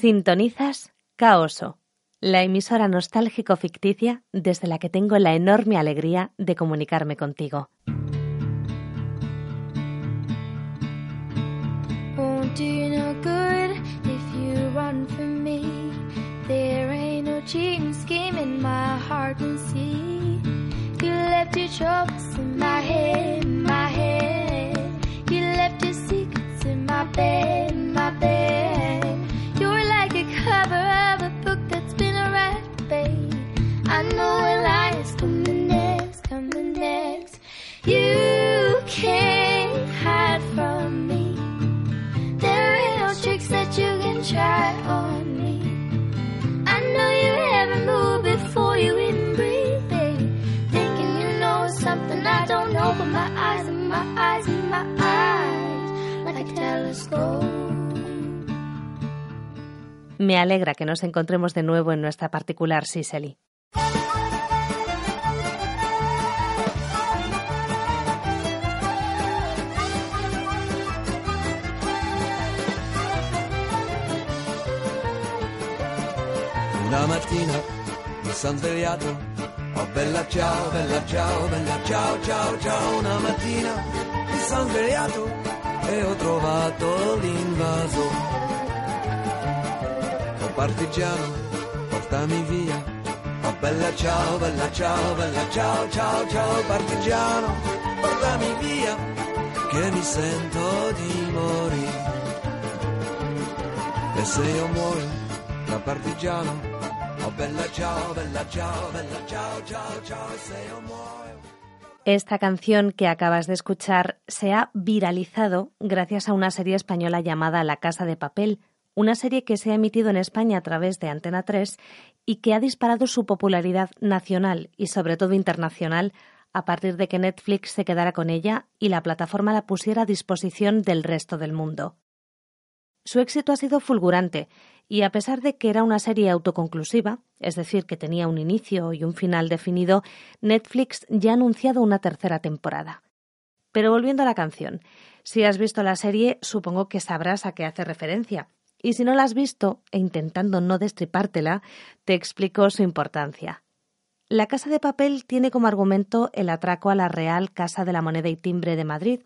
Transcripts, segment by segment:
Sintonizas Caoso, la emisora nostálgico ficticia desde la que tengo la enorme alegría de comunicarme contigo. Me. Alegra que nos encontremos de nuevo en nuestra particular Sicily. Una mattina mi sono svegliato, oh bella ciao, bella ciao, bella ciao, ciao, ciao. Una mattina mi sono svegliato e ho trovato l'invaso. Oh partigiano, portami via. Oh bella ciao, bella ciao, bella ciao, ciao, ciao. Partigiano, portami via, che mi sento di morire. E se io muoio Esta canción que acabas de escuchar se ha viralizado gracias a una serie española llamada La Casa de Papel, una serie que se ha emitido en España a través de Antena 3 y que ha disparado su popularidad nacional y sobre todo internacional a partir de que Netflix se quedara con ella y la plataforma la pusiera a disposición del resto del mundo. Su éxito ha sido fulgurante y a pesar de que era una serie autoconclusiva, es decir, que tenía un inicio y un final definido, Netflix ya ha anunciado una tercera temporada. Pero volviendo a la canción, si has visto la serie, supongo que sabrás a qué hace referencia. Y si no la has visto, e intentando no destripártela, te explico su importancia. La Casa de Papel tiene como argumento el atraco a la Real Casa de la Moneda y Timbre de Madrid,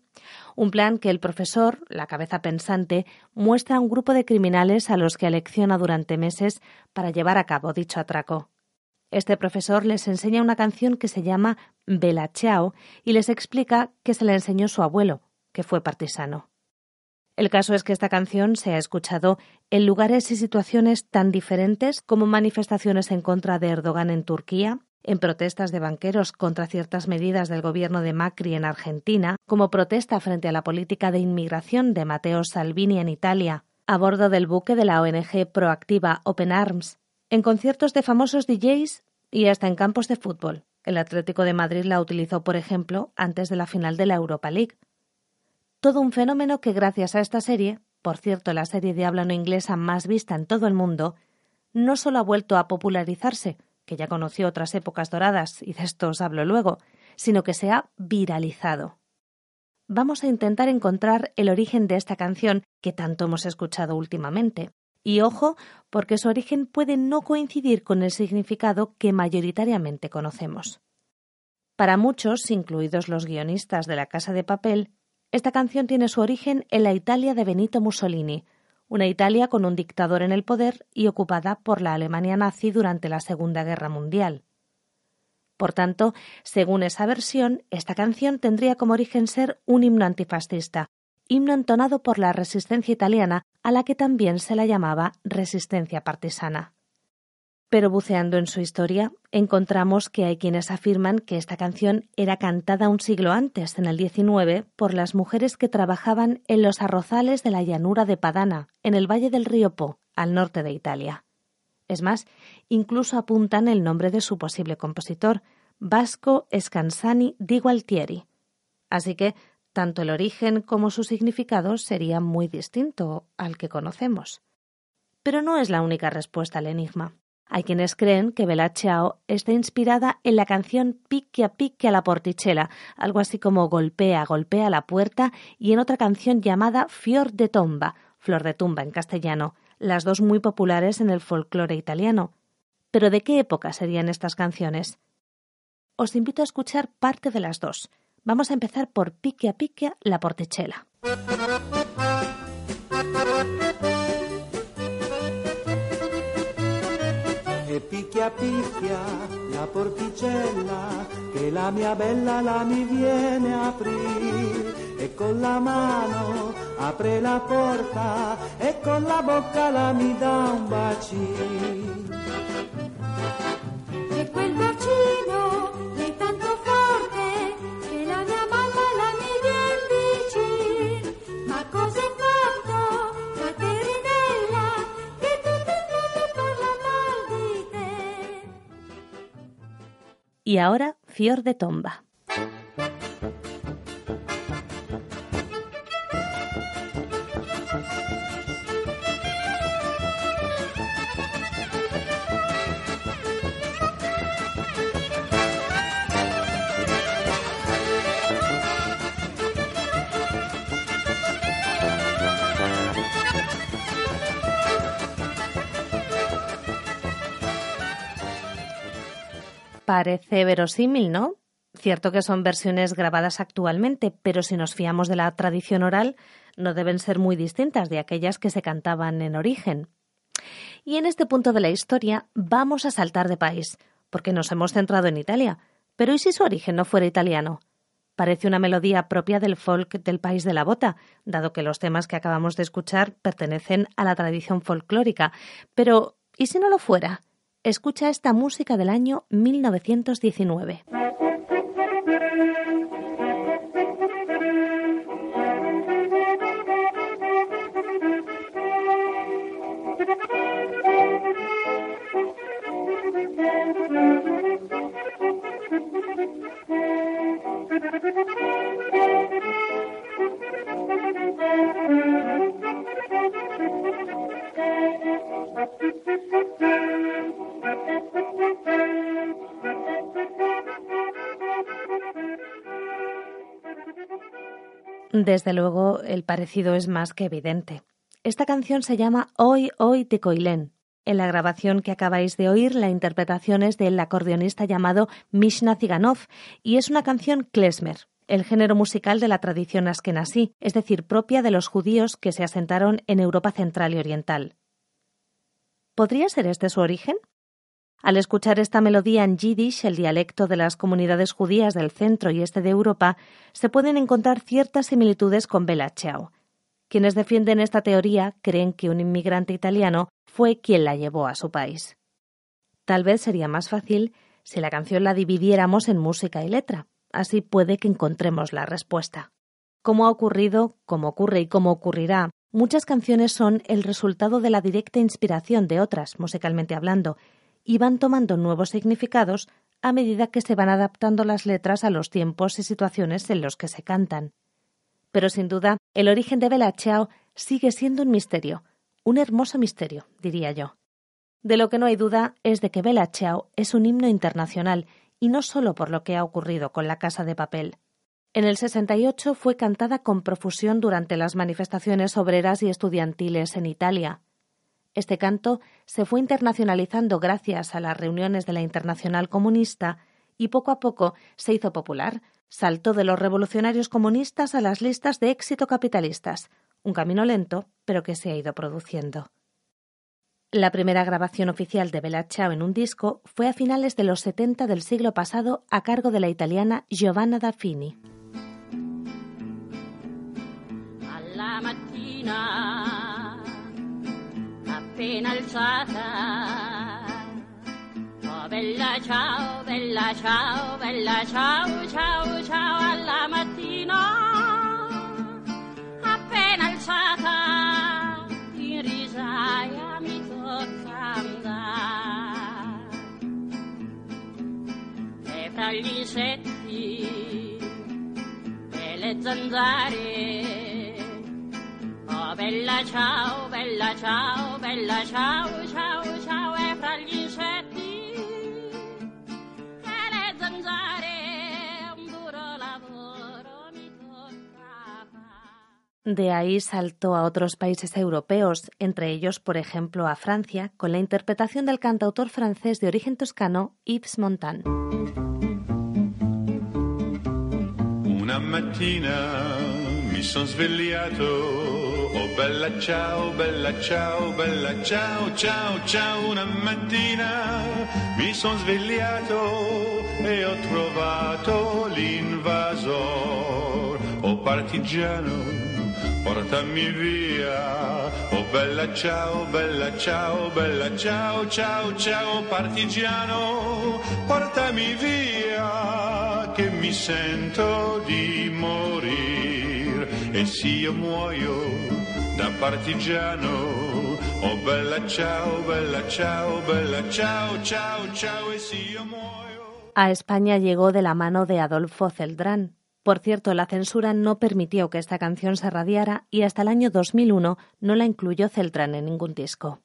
un plan que el profesor, la cabeza pensante, muestra a un grupo de criminales a los que alecciona durante meses para llevar a cabo dicho atraco. Este profesor les enseña una canción que se llama Bella Ciao y les explica que se la enseñó su abuelo, que fue partisano. El caso es que esta canción se ha escuchado en lugares y situaciones tan diferentes como manifestaciones en contra de Erdogan en Turquía, en protestas de banqueros contra ciertas medidas del gobierno de Macri en Argentina, como protesta frente a la política de inmigración de Matteo Salvini en Italia, a bordo del buque de la ONG proactiva Open Arms, en conciertos de famosos DJs y hasta en campos de fútbol. El Atlético de Madrid la utilizó, por ejemplo, antes de la final de la Europa League. Todo un fenómeno que gracias a esta serie, por cierto la serie de habla no inglesa más vista en todo el mundo, no solo ha vuelto a popularizarse, que ya conoció otras épocas doradas, y de esto os hablo luego, sino que se ha viralizado. Vamos a intentar encontrar el origen de esta canción que tanto hemos escuchado últimamente. Y ojo, porque su origen puede no coincidir con el significado que mayoritariamente conocemos. Para muchos, incluidos los guionistas de La Casa de Papel, esta canción tiene su origen en la Italia de Benito Mussolini, una Italia con un dictador en el poder y ocupada por la Alemania nazi durante la Segunda Guerra Mundial. Por tanto, según esa versión, esta canción tendría como origen ser un himno antifascista, himno entonado por la resistencia italiana, a la que también se la llamaba resistencia partisana. Pero buceando en su historia, encontramos que hay quienes afirman que esta canción era cantada un siglo antes, en el XIX, por las mujeres que trabajaban en los arrozales de la llanura de Padana, en el valle del río Po, al norte de Italia. Es más, incluso apuntan el nombre de su posible compositor, Vasco Scansani di Gualtieri. Así que tanto el origen como su significado sería muy distinto al que conocemos. Pero no es la única respuesta al enigma. Hay quienes creen que Bella Ciao está inspirada en la canción Pique a pique a la portichela, algo así como Golpea, golpea la puerta, y en otra canción llamada Fior de tomba, flor de tumba en castellano, las dos muy populares en el folclore italiano. Pero ¿de qué época serían estas canciones? Os invito a escuchar parte de las dos. Vamos a empezar por Picchia Picchia la Porticella. E picchia picchia la porticella che la mia bella la mi viene a aprire e con la mano apre la porta e con la bocca la mi dà un bacino. Y ahora Fior de Tomba. Parece verosímil, ¿no? Cierto que son versiones grabadas actualmente, pero si nos fiamos de la tradición oral, no deben ser muy distintas de aquellas que se cantaban en origen. Y en este punto de la historia vamos a saltar de país, porque nos hemos centrado en Italia. Pero ¿y si su origen no fuera italiano? Parece una melodía propia del folk del país de la bota, dado que los temas que acabamos de escuchar pertenecen a la tradición folclórica. Pero ¿y si no lo fuera? Escucha esta música del año 1919. Desde luego, el parecido es más que evidente. Esta canción se llama Hoy, Hoy Coilén. En la grabación que acabáis de oír, la interpretación es del acordeonista llamado Mishna Ziganov y es una canción klezmer, el género musical de la tradición askenasí, es decir, propia de los judíos que se asentaron en Europa central y oriental. ¿Podría ser este su origen? Al escuchar esta melodía en yiddish, el dialecto de las comunidades judías del centro y este de Europa, se pueden encontrar ciertas similitudes con Bella Ciao. Quienes defienden esta teoría creen que un inmigrante italiano fue quien la llevó a su país. Tal vez sería más fácil si la canción la dividiéramos en música y letra. Así puede que encontremos la respuesta. Como ha ocurrido, como ocurre y como ocurrirá, muchas canciones son el resultado de la directa inspiración de otras, musicalmente hablando, y van tomando nuevos significados a medida que se van adaptando las letras a los tiempos y situaciones en los que se cantan. Pero sin duda, el origen de Bella Ciao sigue siendo un misterio, un hermoso misterio, diría yo. De lo que no hay duda es de que Bella Ciao es un himno internacional y no solo por lo que ha ocurrido con la Casa de Papel. En el 68 fue cantada con profusión durante las manifestaciones obreras y estudiantiles en Italia. Este canto se fue internacionalizando gracias a las reuniones de la Internacional Comunista y poco a poco se hizo popular. Saltó de los revolucionarios comunistas a las listas de éxito capitalistas, un camino lento, pero que se ha ido produciendo. La primera grabación oficial de Bella Ciao en un disco fue a finales de los 70 del siglo pasado a cargo de la italiana Giovanna Daffini. alla mattina appena alzata. Oh bella ciao bella ciao bella ciao ciao ciao alla mattina. Appena alzata in risaia mi tocca andare. E fra gli insetti e le zanzare bella ciao, bella ciao, bella ciao, ciao, ciao e fra gli insetti e le zanzare De ahí saltó a otros países europeos, entre ellos, por ejemplo, a Francia, con la interpretación del cantautor francés de origen toscano Yves Montand. Una mattina mi son svegliato, oh bella ciao, bella ciao, bella ciao, ciao, ciao. Una mattina mi son svegliato e ho trovato l'invasor, oh partigiano portami via. Oh bella ciao, bella ciao, bella ciao, ciao, ciao partigiano, portami via che mi sento di morire e se io muoio da partigiano. Oh bella ciao, bella ciao, bella ciao, ciao, ciao e se io muoio. A España llegó de la mano de Adolfo Celdrán, por cierto, la censura no permitió que esta canción se radiara y hasta el año 2001 no la incluyó Celtran en ningún disco.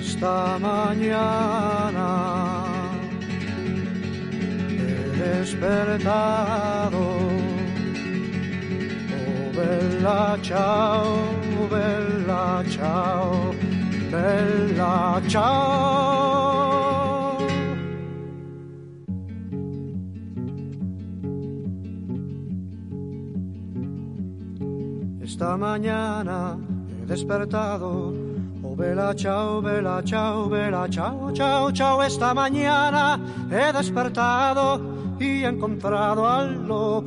Esta mañana he despertado. Bella chao, bella chao, bella chao. Esta mañana he despertado. Oh, vela, chao, vela, chao, vela, chao, chao, chao. Esta mañana he despertado y he encontrado al. Oh,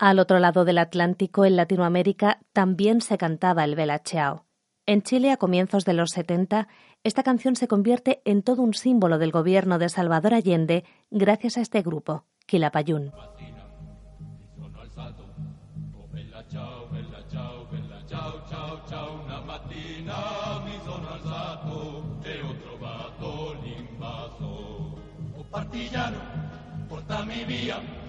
Al otro lado del Atlántico, en Latinoamérica, también se cantaba el Bella Ciao. En Chile, a comienzos de los 70, esta canción se convierte en todo un símbolo del gobierno de Salvador Allende gracias a este grupo, Quilapayún. oh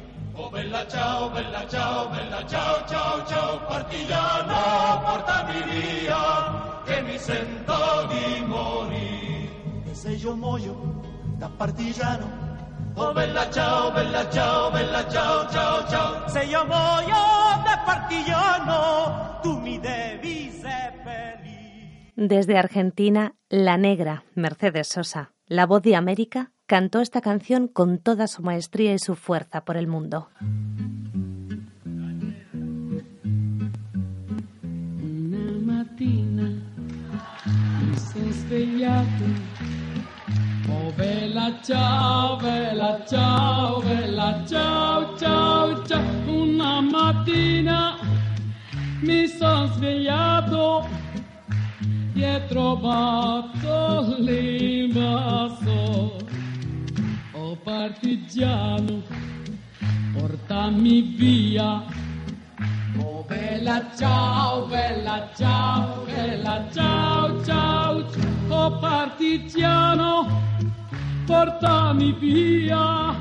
Oh bella ciao, bella ciao, bella ciao, ciao, ciao, partigiano, portami via, che mi sento di morire. E se io muoio da partigiano, Oh bella ciao, bella ciao, bella ciao, ciao, ciao. se io muoio da partigiano, tu mi devi seppellire. Desde Argentina, La Negra, Mercedes Sosa, la voz de América, cantó esta canción con toda su maestría y su fuerza por el mundo. Una mattina mi sono svegliato. Oh bella ciao, bella ciao, bella ciao, ciao, ciao. Una mattina mi sono svegliato l'invasor. Oh partigiano, portami via. Oh bella ciao, bella ciao, bella ciao, ciao, oh partigiano, portami via,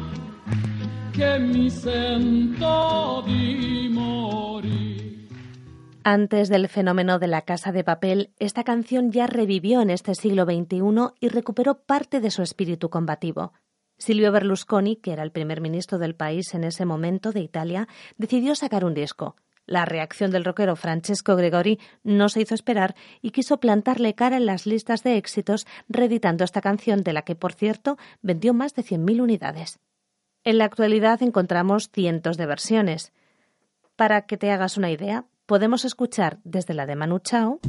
che mi sento di. Antes del fenómeno de la casa de papel, esta canción ya revivió en este siglo XXI y recuperó parte de su espíritu combativo. Silvio Berlusconi, que era el primer ministro del país en ese momento de Italia, decidió sacar un disco. La reacción del rockero Francesco Gregori no se hizo esperar y quiso plantarle cara en las listas de éxitos, reeditando esta canción de la que, por cierto, vendió más de 100.000 unidades. En la actualidad encontramos cientos de versiones. Para que te hagas una idea, podemos escuchar desde la de Manu Chao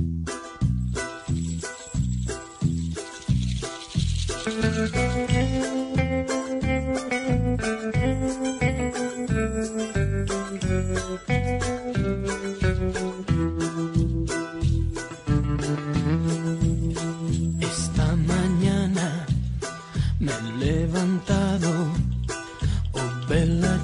Esta mañana me he levantado. Oh, bella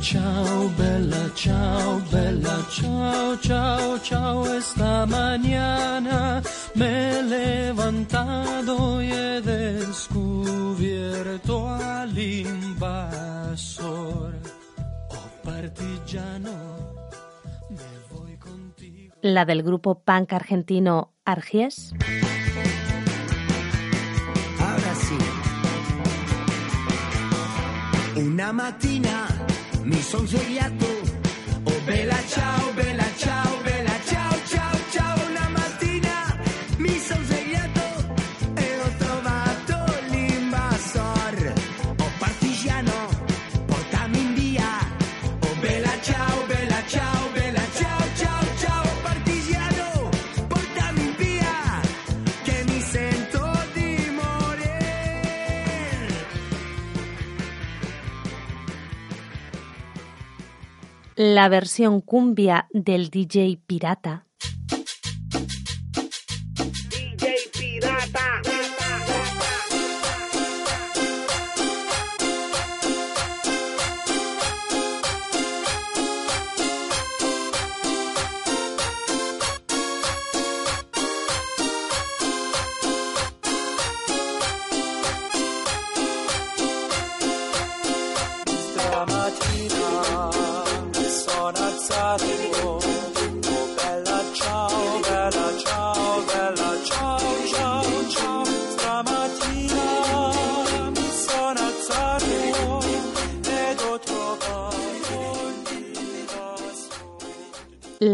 la del grupo punk argentino Argies. Ahora sí. Una mattina mi son svegliato, oh bella ciao, La versión cumbia del DJ Pirata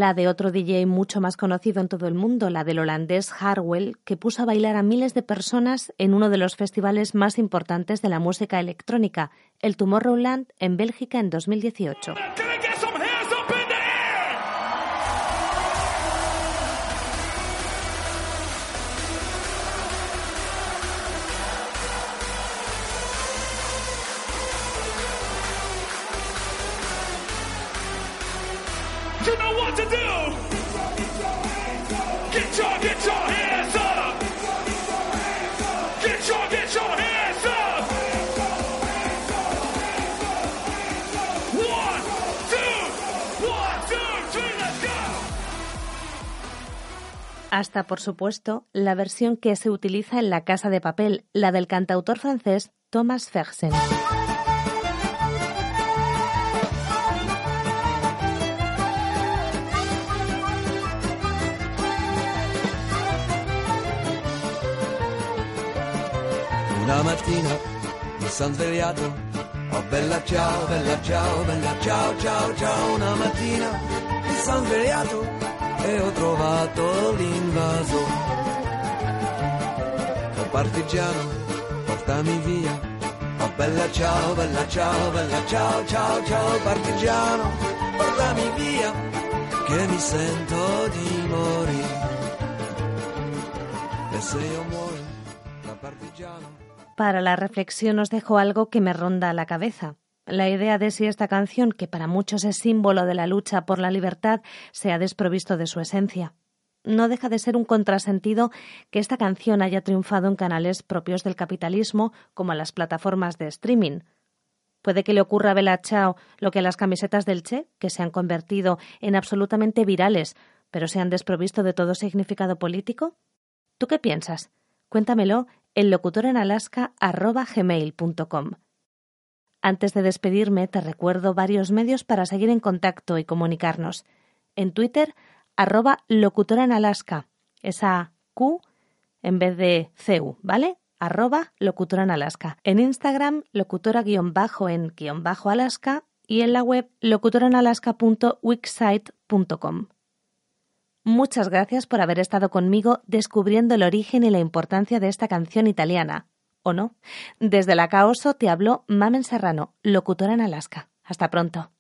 La de otro DJ mucho más conocido en todo el mundo, la del holandés Harwell, que puso a bailar a miles de personas en uno de los festivales más importantes de la música electrónica, el Tomorrowland en Bélgica en 2018. Hasta, por supuesto, la versión que se utiliza en La Casa de Papel, la del cantautor francés Thomas Fersen. Una mattina mi sono svegliato, oh bella ciao, bella ciao, bella ciao, ciao, ciao. Una mattina mi sono svegliato e ho trovato l'invaso. Oh partigiano, portami via. Oh bella ciao, bella ciao, bella ciao, ciao, ciao. Partigiano, portami via, che mi sento di morire. E se io muoio da partigiano... Para la reflexión os dejo algo que me ronda la cabeza. La idea de si esta canción, que para muchos es símbolo de la lucha por la libertad, se ha desprovisto de su esencia. No deja de ser un contrasentido que esta canción haya triunfado en canales propios del capitalismo, como las plataformas de streaming. Puede que le ocurra a Bella Ciao lo que a las camisetas del Che, que se han convertido en absolutamente virales, pero se han desprovisto de todo significado político. ¿Tú qué piensas? Cuéntamelo en locutorenalaska.gmail.com. Antes de despedirme, te recuerdo varios medios para seguir en contacto y comunicarnos. En Twitter, arroba locutora en Alaska. Esa Q en vez de CU, ¿vale? Arroba locutora en Instagram, locutora guion bajo en guion bajo Alaska y en la web locutorenalaska.wixsite.com. Muchas gracias por haber estado conmigo descubriendo el origen y la importancia de esta canción italiana. ¿O no? Desde la Caoso te habló Mamen Serrano, locutora en Alaska. Hasta pronto.